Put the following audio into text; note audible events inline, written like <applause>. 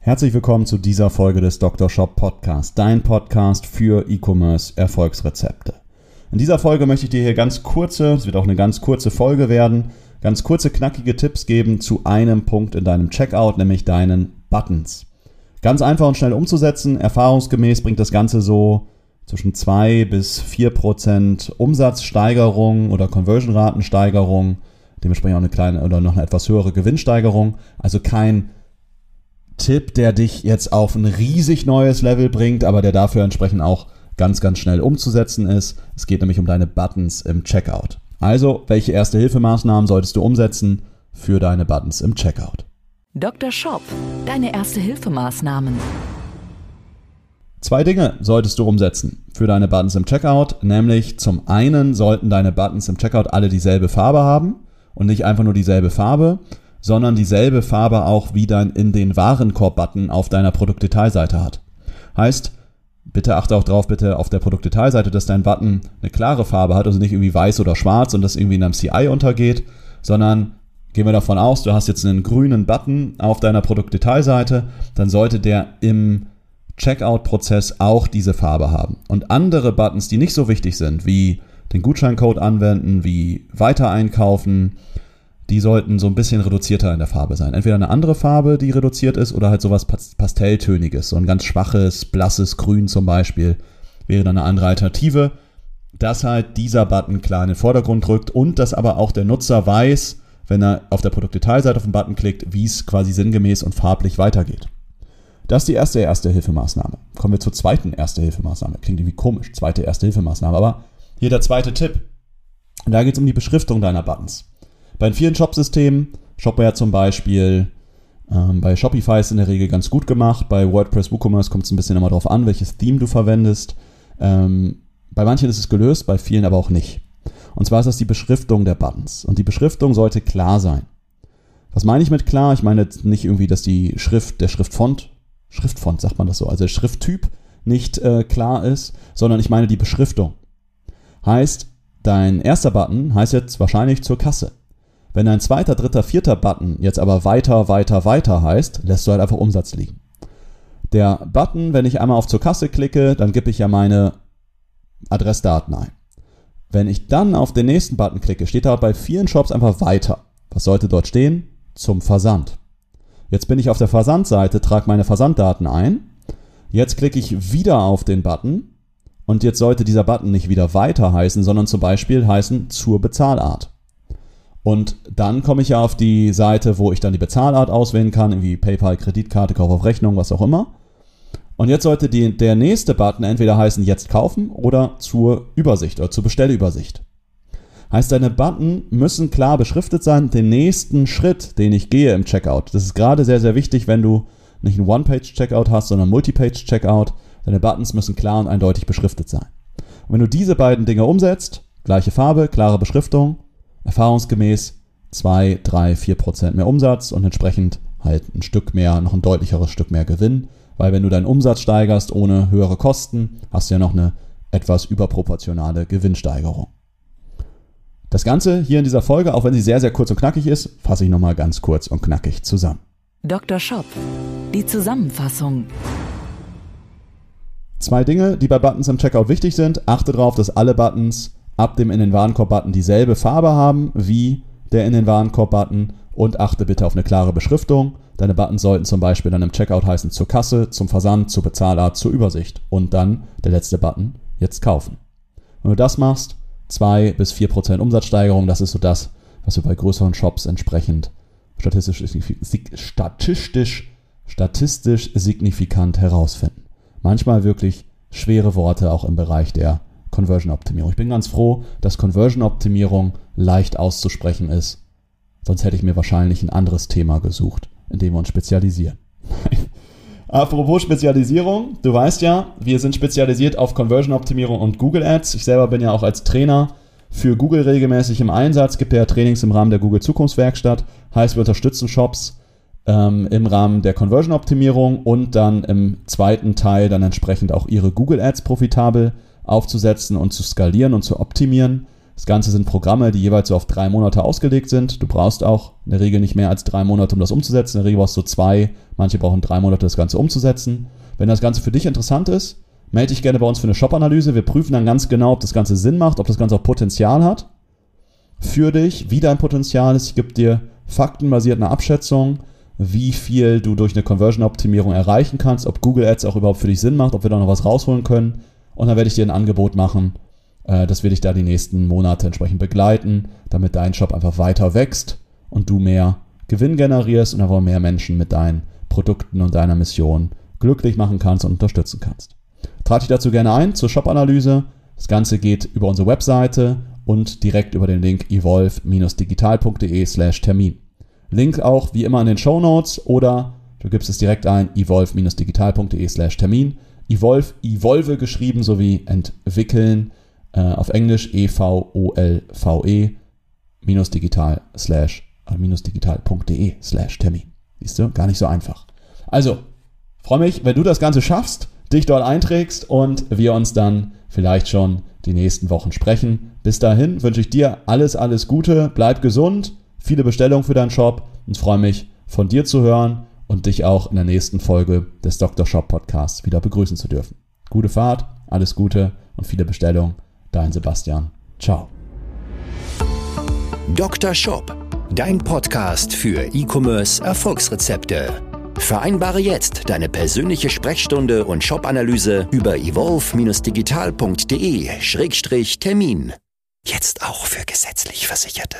Herzlich willkommen zu dieser Folge des Dr. Shop Podcast, dein Podcast für E-Commerce Erfolgsrezepte. In dieser Folge möchte ich dir hier ganz kurze, es wird auch eine ganz kurze Folge werden, ganz kurze, knackige Tipps geben zu einem Punkt in deinem Checkout, nämlich deinen Buttons. Ganz einfach und schnell umzusetzen. Erfahrungsgemäß bringt das Ganze so zwischen 2 bis 4 Prozent Umsatzsteigerung oder Conversion-Ratensteigerung, dementsprechend auch eine kleine oder noch eine etwas höhere Gewinnsteigerung. Also kein Tipp, der dich jetzt auf ein riesig neues Level bringt, aber der dafür entsprechend auch ganz, ganz schnell umzusetzen ist. Es geht nämlich um deine Buttons im Checkout. Also, welche erste Hilfemaßnahmen solltest du umsetzen für deine Buttons im Checkout? Dr. Shop, deine erste Hilfemaßnahmen. Zwei Dinge solltest du umsetzen für deine Buttons im Checkout, nämlich zum einen sollten deine Buttons im Checkout alle dieselbe Farbe haben und nicht einfach nur dieselbe Farbe, sondern dieselbe Farbe auch wie dein in den Warenkorb-Button auf deiner Produktdetailseite hat. Heißt, bitte achte auch drauf, bitte auf der Produktdetailseite, dass dein Button eine klare Farbe hat, also nicht irgendwie weiß oder schwarz und das irgendwie in einem CI untergeht, sondern gehen wir davon aus, du hast jetzt einen grünen Button auf deiner Produktdetailseite, dann sollte der im Checkout-Prozess auch diese Farbe haben. Und andere Buttons, die nicht so wichtig sind, wie den Gutscheincode anwenden, wie weiter einkaufen, die sollten so ein bisschen reduzierter in der Farbe sein. Entweder eine andere Farbe, die reduziert ist, oder halt sowas Pastelltöniges, so ein ganz schwaches, blasses Grün zum Beispiel, wäre dann eine andere Alternative, dass halt dieser Button klar in den Vordergrund rückt und dass aber auch der Nutzer weiß, wenn er auf der Produktdetailseite auf den Button klickt, wie es quasi sinngemäß und farblich weitergeht. Das ist die erste Erste-Hilfemaßnahme. Kommen wir zur zweiten Erste-Hilfemaßnahme. Klingt irgendwie komisch, zweite Erste-Hilfemaßnahme, aber hier der zweite Tipp. Da geht es um die Beschriftung deiner Buttons. Bei vielen Shop-Systemen, Shopware zum Beispiel, ähm, bei Shopify ist in der Regel ganz gut gemacht. Bei WordPress WooCommerce kommt es ein bisschen immer darauf an, welches Theme du verwendest. Ähm, bei manchen ist es gelöst, bei vielen aber auch nicht. Und zwar ist das die Beschriftung der Buttons. Und die Beschriftung sollte klar sein. Was meine ich mit klar? Ich meine jetzt nicht irgendwie, dass die Schrift, der Schriftfont, Schriftfont sagt man das so, also der Schrifttyp nicht äh, klar ist, sondern ich meine die Beschriftung. Heißt, dein erster Button heißt jetzt wahrscheinlich zur Kasse. Wenn ein zweiter, dritter, vierter Button jetzt aber weiter, weiter, weiter heißt, lässt du halt einfach Umsatz liegen. Der Button, wenn ich einmal auf zur Kasse klicke, dann gebe ich ja meine Adressdaten ein. Wenn ich dann auf den nächsten Button klicke, steht da bei vielen Shops einfach weiter. Was sollte dort stehen? Zum Versand. Jetzt bin ich auf der Versandseite, trage meine Versanddaten ein. Jetzt klicke ich wieder auf den Button und jetzt sollte dieser Button nicht wieder weiter heißen, sondern zum Beispiel heißen zur Bezahlart. Und dann komme ich ja auf die Seite, wo ich dann die Bezahlart auswählen kann, irgendwie PayPal, Kreditkarte, Kauf auf Rechnung, was auch immer. Und jetzt sollte die, der nächste Button entweder heißen jetzt kaufen oder zur Übersicht oder zur Bestellübersicht. Heißt, deine Button müssen klar beschriftet sein, den nächsten Schritt, den ich gehe im Checkout. Das ist gerade sehr, sehr wichtig, wenn du nicht einen One-Page-Checkout hast, sondern Multi-Page-Checkout. Deine Buttons müssen klar und eindeutig beschriftet sein. Und wenn du diese beiden Dinge umsetzt, gleiche Farbe, klare Beschriftung, erfahrungsgemäß 2, 3, 4 Prozent mehr Umsatz und entsprechend halt ein Stück mehr, noch ein deutlicheres Stück mehr Gewinn. Weil wenn du deinen Umsatz steigerst ohne höhere Kosten, hast du ja noch eine etwas überproportionale Gewinnsteigerung. Das Ganze hier in dieser Folge, auch wenn sie sehr, sehr kurz und knackig ist, fasse ich nochmal ganz kurz und knackig zusammen. Dr. Shop, die Zusammenfassung. Zwei Dinge, die bei Buttons im Checkout wichtig sind. Achte darauf, dass alle Buttons ab dem in den Warenkorb-Button dieselbe Farbe haben wie der in den Warenkorb-Button und achte bitte auf eine klare Beschriftung. Deine Buttons sollten zum Beispiel dann im Checkout heißen zur Kasse, zum Versand, zur Bezahlart, zur Übersicht und dann der letzte Button, jetzt kaufen. Wenn du das machst, 2 bis 4 Prozent Umsatzsteigerung, das ist so das, was wir bei größeren Shops entsprechend statistisch, statistisch, statistisch signifikant herausfinden. Manchmal wirklich schwere Worte auch im Bereich der Conversion-Optimierung. Ich bin ganz froh, dass Conversion-Optimierung leicht auszusprechen ist. Sonst hätte ich mir wahrscheinlich ein anderes Thema gesucht, in dem wir uns spezialisieren. <laughs> Apropos Spezialisierung, du weißt ja, wir sind spezialisiert auf Conversion-Optimierung und Google Ads. Ich selber bin ja auch als Trainer für Google regelmäßig im Einsatz, gibt ja Trainings im Rahmen der Google Zukunftswerkstatt. Heißt, wir unterstützen Shops ähm, im Rahmen der Conversion-Optimierung und dann im zweiten Teil dann entsprechend auch ihre Google Ads profitabel aufzusetzen und zu skalieren und zu optimieren. Das Ganze sind Programme, die jeweils so auf drei Monate ausgelegt sind. Du brauchst auch in der Regel nicht mehr als drei Monate, um das umzusetzen. In der Regel brauchst du zwei, manche brauchen drei Monate, das Ganze umzusetzen. Wenn das Ganze für dich interessant ist, melde dich gerne bei uns für eine Shop-Analyse. Wir prüfen dann ganz genau, ob das Ganze Sinn macht, ob das Ganze auch Potenzial hat für dich, wie dein Potenzial ist. Ich gebe dir faktenbasiert eine Abschätzung, wie viel du durch eine Conversion-Optimierung erreichen kannst, ob Google Ads auch überhaupt für dich Sinn macht, ob wir da noch was rausholen können. Und dann werde ich dir ein Angebot machen, äh, dass wir dich da die nächsten Monate entsprechend begleiten, damit dein Shop einfach weiter wächst und du mehr Gewinn generierst und einfach mehr Menschen mit deinen Produkten und deiner Mission glücklich machen kannst und unterstützen kannst. Trag dich dazu gerne ein zur Shop-Analyse. Das Ganze geht über unsere Webseite und direkt über den Link evolve-digital.de slash Termin. Link auch wie immer in den Show Notes oder du gibst es direkt ein evolve-digital.de slash Termin. Evolve, Evolve geschrieben sowie entwickeln äh, auf Englisch E-V-O-L-V-E minus digital slash äh, minus digital.de slash Termin. Siehst du? Gar nicht so einfach. Also, freue mich, wenn du das Ganze schaffst, dich dort einträgst und wir uns dann vielleicht schon die nächsten Wochen sprechen. Bis dahin wünsche ich dir alles, alles Gute, bleib gesund, viele Bestellungen für deinen Shop und freue mich, von dir zu hören und dich auch in der nächsten Folge des Dr. Shop Podcasts wieder begrüßen zu dürfen. Gute Fahrt, alles Gute und viele Bestellungen. Dein Sebastian. Ciao. Dr. Shop, dein Podcast für E-Commerce Erfolgsrezepte. Vereinbare jetzt deine persönliche Sprechstunde und Shop-Analyse über evolve-digital.de-termin. Jetzt auch für gesetzlich Versicherte.